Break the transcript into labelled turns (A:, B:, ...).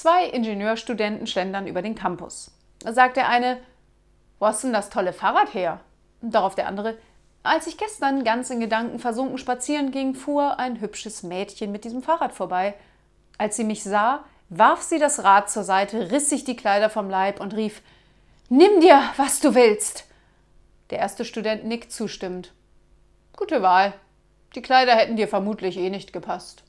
A: Zwei Ingenieurstudenten schlendern über den Campus. Da sagt der eine, wo hast denn das tolle Fahrrad her? Und darauf der andere, als ich gestern ganz in Gedanken versunken spazieren ging, fuhr ein hübsches Mädchen mit diesem Fahrrad vorbei. Als sie mich sah, warf sie das Rad zur Seite, riss sich die Kleider vom Leib und rief Nimm dir, was du willst. Der erste Student nickt zustimmend. Gute Wahl. Die Kleider hätten dir vermutlich eh nicht gepasst.